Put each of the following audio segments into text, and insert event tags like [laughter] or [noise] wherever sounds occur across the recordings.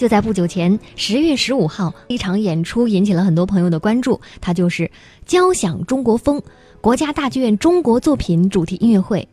就在不久前，十月十五号，一场演出引起了很多朋友的关注，它就是《交响中国风》国家大剧院中国作品主题音乐会。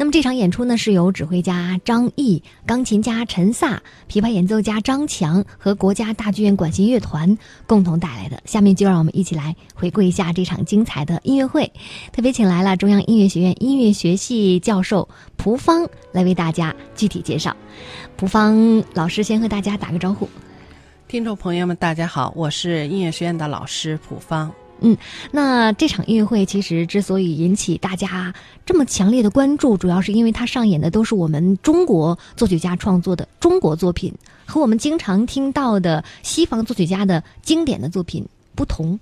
那么这场演出呢，是由指挥家张毅、钢琴家陈萨、琵琶演奏家张强和国家大剧院管弦乐团共同带来的。下面就让我们一起来回顾一下这场精彩的音乐会。特别请来了中央音乐学院音乐学系教授蒲芳来为大家具体介绍。蒲芳老师先和大家打个招呼。听众朋友们，大家好，我是音乐学院的老师蒲芳。嗯，那这场音乐会其实之所以引起大家这么强烈的关注，主要是因为它上演的都是我们中国作曲家创作的中国作品，和我们经常听到的西方作曲家的经典的作品不同。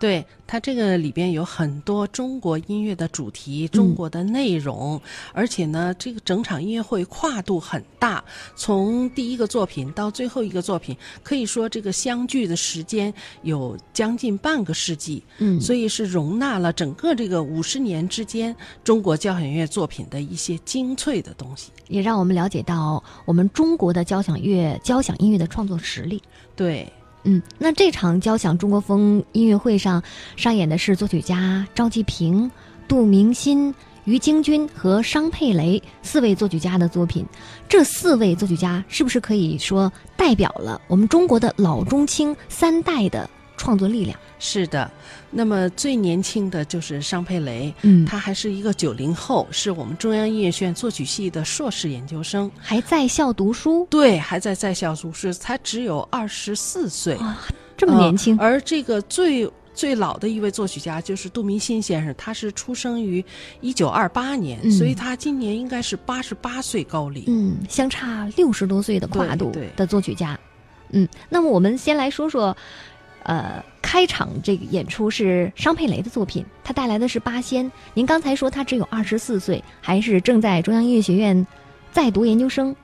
对它这个里边有很多中国音乐的主题、中国的内容，而且呢，这个整场音乐会跨度很大，从第一个作品到最后一个作品，可以说这个相聚的时间有将近半个世纪。嗯，所以是容纳了整个这个五十年之间中国交响乐作品的一些精粹的东西，也让我们了解到我们中国的交响乐、交响音乐的创作实力。对。嗯，那这场交响中国风音乐会上上演的是作曲家赵季平、杜明新、于京军和商佩雷四位作曲家的作品。这四位作曲家是不是可以说代表了我们中国的老中青三代的创作力量？是的，那么最年轻的就是商佩雷，嗯，他还是一个九零后，是我们中央音乐学院作曲系的硕士研究生，还在校读书。对，还在在校读书，才只有二十四岁，这么年轻。而这个最最老的一位作曲家就是杜明新先生，他是出生于一九二八年，所以他今年应该是八十八岁高龄。嗯，相差六十多岁的跨度的作曲家。嗯，那么我们先来说说。呃，开场这个演出是商佩雷的作品，他带来的是八仙。您刚才说他只有二十四岁，还是正在中央音乐学院在读研究生。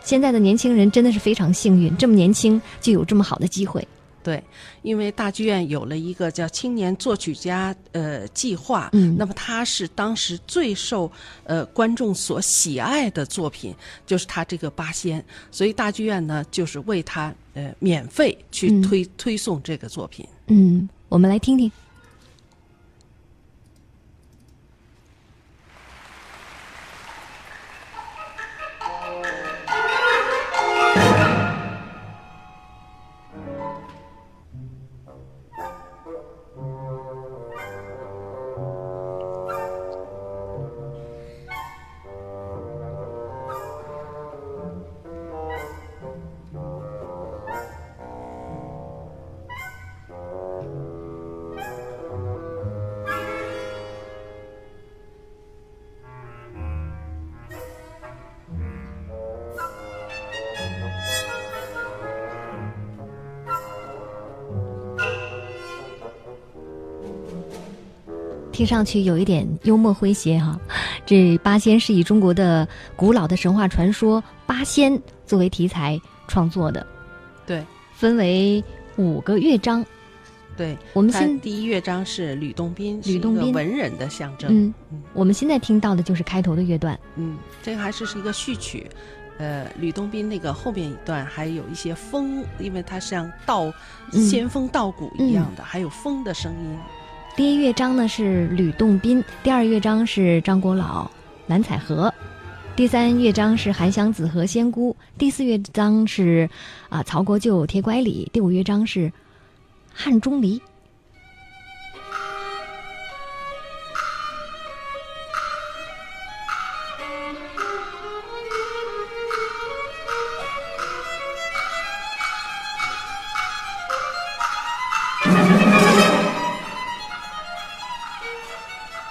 现在的年轻人真的是非常幸运，这么年轻就有这么好的机会。对，因为大剧院有了一个叫青年作曲家呃计划，嗯，那么他是当时最受呃观众所喜爱的作品，就是他这个八仙，所以大剧院呢就是为他呃免费去推推送这个作品。嗯，我们来听听。听上去有一点幽默诙谐哈，这八仙是以中国的古老的神话传说八仙作为题材创作的，对，分为五个乐章，对，我们现第一乐章是吕洞宾，吕洞宾。文人的象征，嗯，我们现在听到的就是开头的乐段，嗯，这个还是是一个序曲，呃，吕洞宾那个后面一段还有一些风，因为它像稻仙风道骨一样的，还有风的声音。第一乐章呢是吕洞宾，第二乐章是张国老、蓝采和，第三乐章是韩湘子和仙姑，第四乐章是啊曹国舅铁拐李，第五乐章是汉钟离。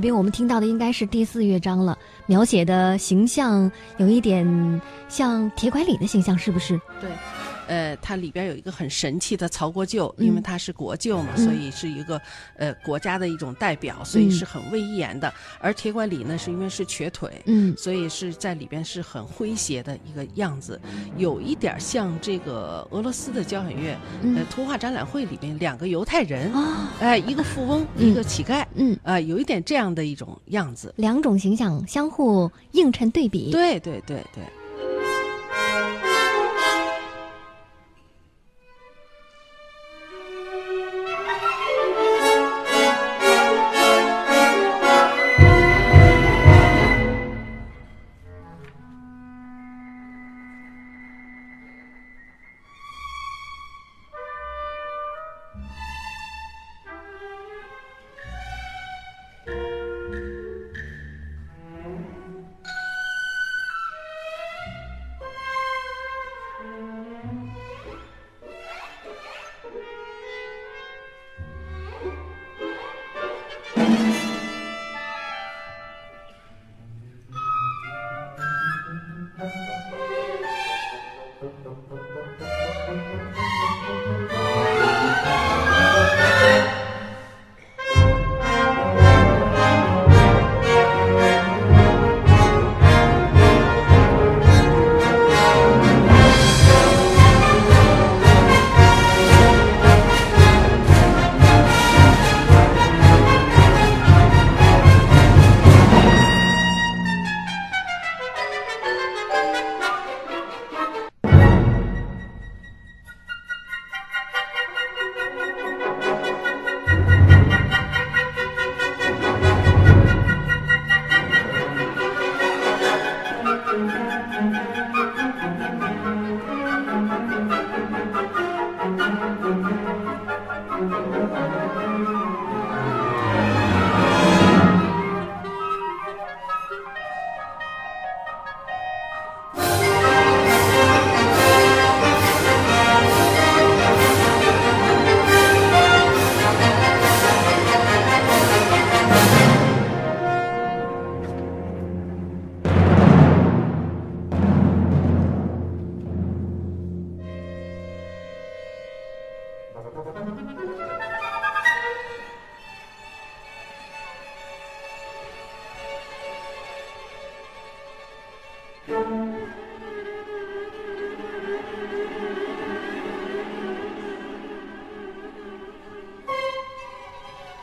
这边我们听到的应该是第四乐章了，描写的形象有一点像铁拐李的形象，是不是？对。呃，它里边有一个很神气的曹国舅，嗯因为他是国舅嘛，所以是一个呃国家的一种代表，所以是很威严的。而铁拐李呢，是因为是瘸腿，嗯所以是在里边是很诙谐的一个样子，有一点像这个俄罗斯的交响乐，嗯呃，图画展览会里边两个犹太人，啊，哎、一个富翁，嗯一个乞丐，嗯，啊、有一点这样的一种样子。两种形象相互映衬对比。对对对对。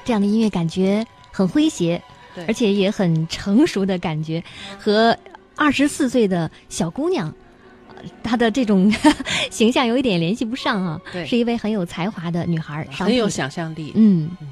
这样的音乐感觉很诙谐，对。而且也很成熟的感觉，和二十四岁的小姑娘，呃她的这种 [laughs] 形象有一点联系不上啊。对。是一位很有才华的女孩，很有想象力。嗯。嗯，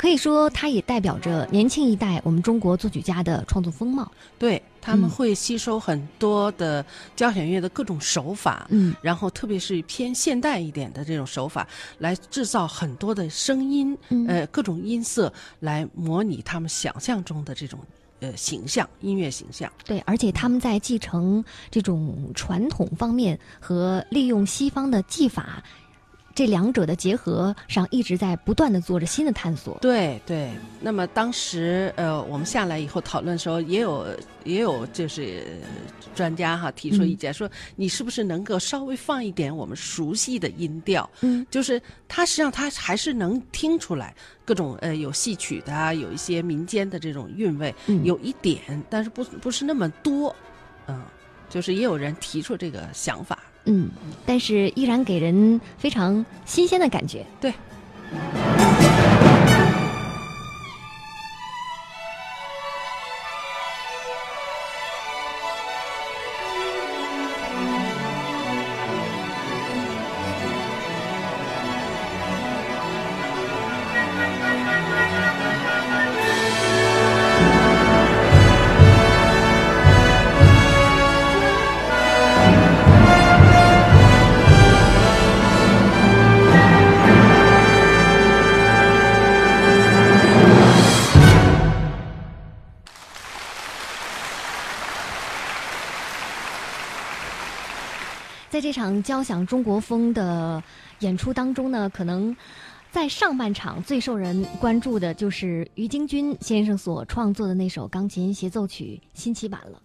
可以说它也代表着年轻一代我们中国作曲家的创作风貌。对，他们嗯会吸收很多的交响乐的各种手法，嗯然后特别是偏现代一点的这种手法，来制造很多的声音，嗯呃，各种音色来模拟他们想象中的这种呃形象，音乐形象。对，而且他们在继承这种传统方面和利用西方的技法。这两者的结合上，一直在不断的做着新的探索。对对，那么当时呃，我们下来以后讨论的时候，也有也有就是呃专家哈提出意见、说，你是不是能够稍微放一点我们熟悉的音调？嗯，就是它实际上它还是能听出来各种呃有戏曲的啊，有一些民间的这种韵味，嗯有一点，但是不不是那么多，嗯，就是也有人提出这个想法。嗯，但是依然给人非常新鲜的感觉。对。在这场交响中国风的演出当中呢，可能在上半场最受人关注的就是于京军先生所创作的那首钢琴协奏曲新奇版了。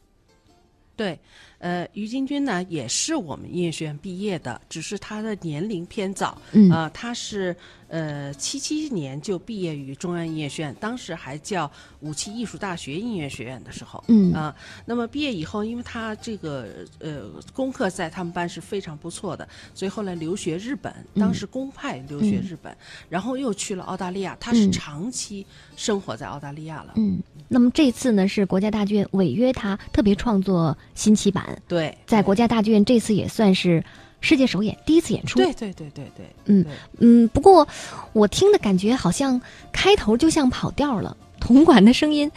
对，呃，于金军呢也是我们音乐学院毕业的，只是他的年龄偏早，嗯啊、他是呃七七年就毕业于中央音乐学院，当时还叫武器艺术大学音乐学院的时候，嗯啊、那么毕业以后，因为他这个呃功课在他们班是非常不错的，所以后来留学日本，当时公派留学日本，然后又去了澳大利亚，他是嗯长期生活在澳大利亚了，嗯，那么这次呢是国家大剧院违约他特别创作新奇版，对，在国家大剧院这次也算是世界首演，第一次演出。对对对对对，嗯嗯，不过我听的感觉好像开头就像跑调了，铜管的声音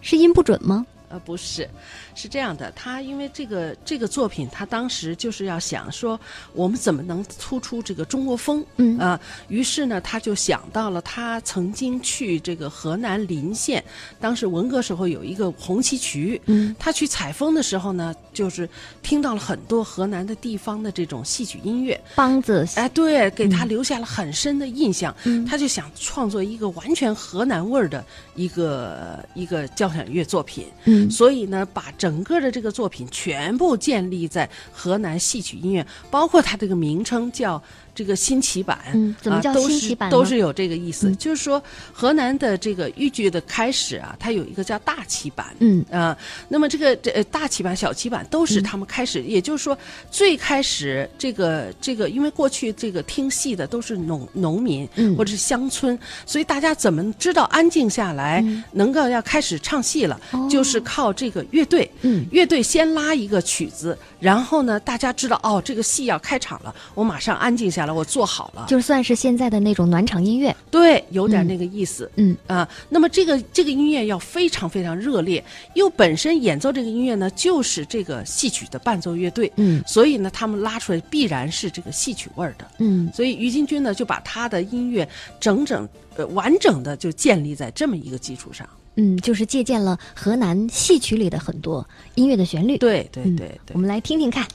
是音不准吗？呃，不是，是这样的，他因为这个这个作品，他当时就是要想说，我们怎么能突出这个中国风？嗯啊、于是呢，他就想到了他曾经去这个河南临县，当时文革时候有一个红旗渠，嗯他去采风的时候呢，就是听到了很多河南的地方的这种戏曲音乐，梆子，哎，对，给他留下了很深的印象。嗯他就想创作一个完全河南味儿的一个一个交响乐作品。嗯所以呢，把整整个的这个作品全部建立在河南戏曲音乐，包括它这个名称叫这个新奇版。嗯怎么叫啊都是新奇版呢？都是有这个意思，嗯。就是说河南的这个豫剧的开始啊，它有一个叫大旗版。嗯。啊、那么这个这呃大旗版、小旗版都是他们开始，也就是说最开始这个这个，因为过去这个听戏的都是农农民、嗯。或者是乡村，所以大家怎么知道安静下来，能够要开始唱戏了，哦。就是靠这个乐队。嗯。乐队先拉一个曲子，然后呢，大家知道哦，这个戏要开场了，我马上安静下来，我做好了。就算是现在的那种暖场音乐。对，有点那个意思。嗯啊，那么这个这个音乐要非常非常热烈，又本身演奏这个音乐呢，就是这个戏曲的伴奏乐队，嗯所以呢，他们拉出来必然是这个戏曲味儿的。嗯所以于金军呢，就把他的音乐整整呃完整的就建立在这么一个基础上。嗯，就是借鉴了河南戏曲里的很多音乐的旋律。对对嗯对对我。们来听听看。《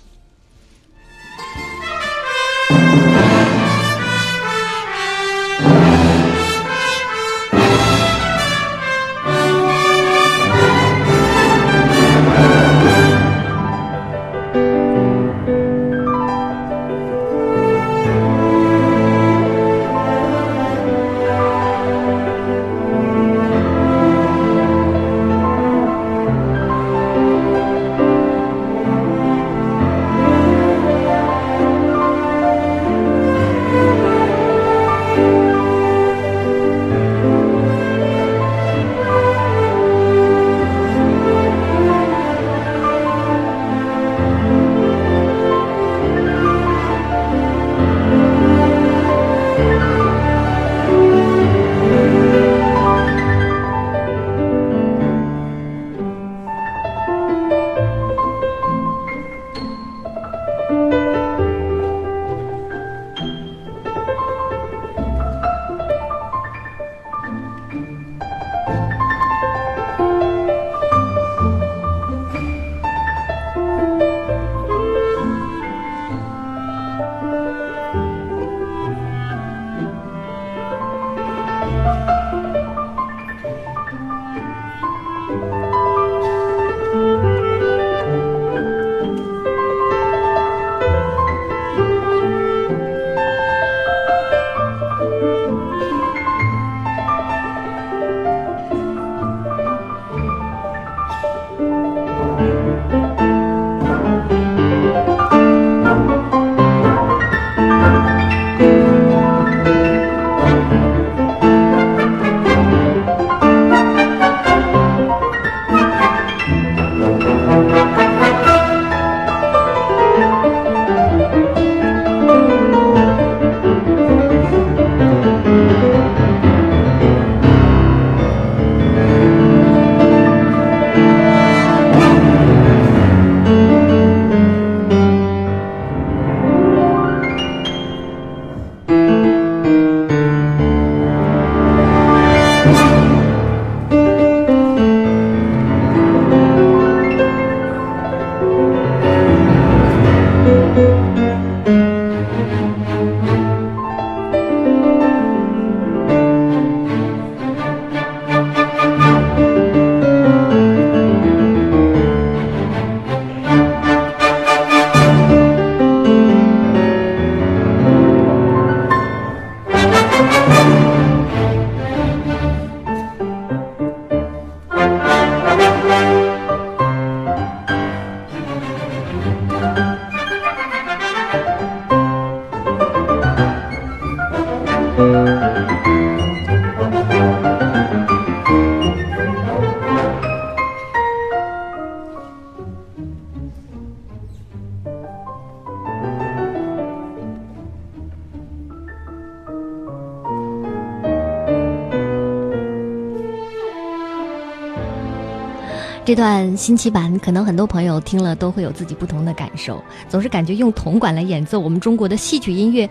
这段新奇版，可能很多朋友听了都会有自己不同的感受。总是感觉用铜管来演奏我们中国的戏曲音乐，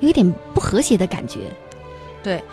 有一点不和谐的感觉。对。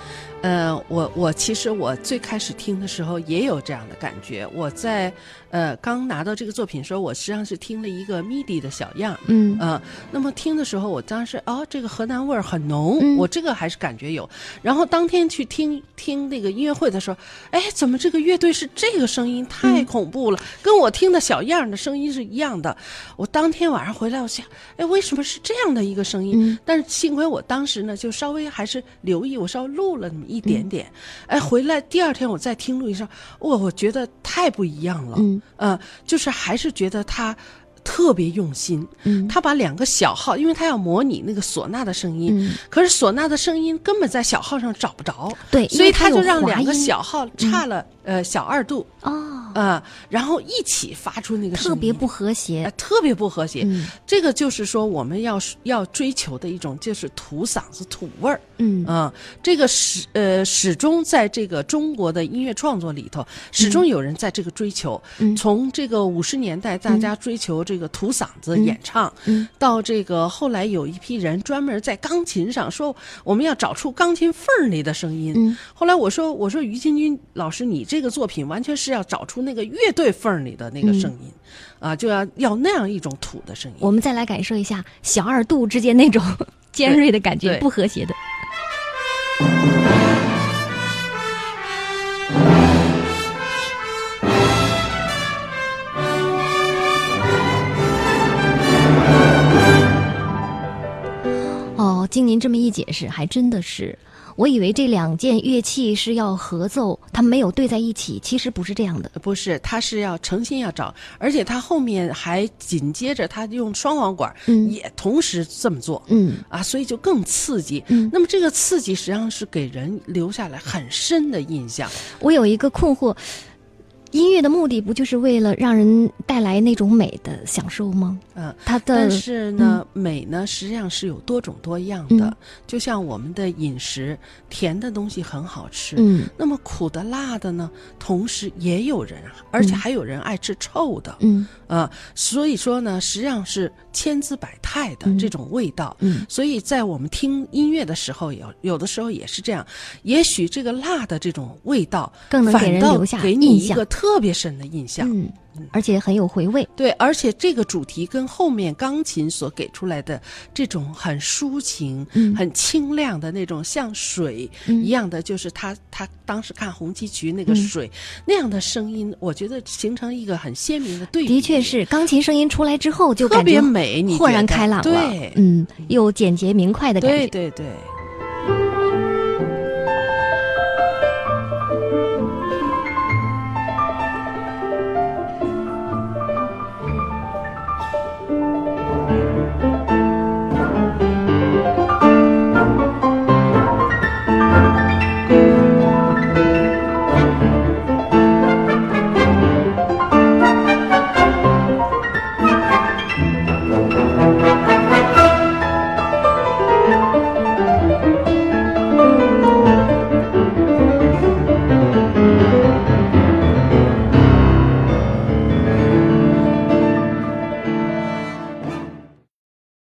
呃，我我其实我最开始听的时候也有这样的感觉。我在呃刚拿到这个作品的时候，我实际上是听了一个 MIDI 的小样，嗯呃，那么听的时候，我当时哦，这个河南味儿很浓，嗯我这个还是感觉有。然后当天去听听那个音乐会的时候，哎，怎么这个乐队是这个声音？太恐怖了，跟我听的小样的声音是一样的。我当天晚上回来，我想，哎，为什么是这样的一个声音？嗯但是幸亏我当时呢，就稍微还是留意，我稍微录了那么一点点。嗯哎，回来第二天我再听录音上，我，我觉得太不一样了。嗯呃，就是还是觉得他特别用心。嗯他把两个小号，因为他要模拟那个唢呐的声音，嗯，可是唢呐的声音根本在小号上找不着，对，所以他就让两个小号差了、呃小二度，哦，呃，然后一起发出那个声音，特别不和呃谐。特别不和谐。嗯这个就是说我们要要追求的一种就是土嗓子土味儿。嗯啊、这个始呃始终在这个中国的音乐创作里头，始终有人在这个追求。嗯从这个五十年代，大家追求这个土嗓子演唱，嗯到这个后来有一批人专门在钢琴上说，我们要找出钢琴缝儿里的声音。嗯后来我说，我说于清军老师，你这个作品完全是要找出那个乐队缝儿里的那个声音，啊，就要要那样一种土的声音。我们再来感受一下小二度之间那种 [laughs] 尖锐的感觉，不和谐的。经您这么一解释，还真的是，我以为这两件乐器是要合奏，它没有对在一起，其实不是这样的。不是，他是要诚心要找，而且他后面还紧接着他用双簧管，嗯也同时这么做。嗯啊，所以就更刺激。嗯那么这个刺激实际上是给人留下来很深的印象。我有一个困惑，音乐的目的不就是为了让人带来那种美的享受吗？嗯，它的但是呢，美呢实际上是有多种多样的。嗯就像我们的饮食，甜的东西很好吃，嗯那么苦的、辣的呢，同时也有人，而且还有人爱吃臭的。嗯啊，所以说呢，实际上是千姿百态的嗯这种味道。嗯所以在我们听音乐的时候，有有的时候也是这样。也许这个辣的这种味道，更能给人留下给你印象一个特别深的印象。嗯，而且很有回味。对，而且这个主题跟后面钢琴所给出来的这种很抒情、嗯很清亮的那种像水嗯一样的，就是他他当时看红旗渠那个嗯水、那样的声音，我觉得形成一个很鲜明的对比。的确是，钢琴声音出来之后就特别美，你豁然开朗了。对，嗯，又简洁明快的感觉。对对对。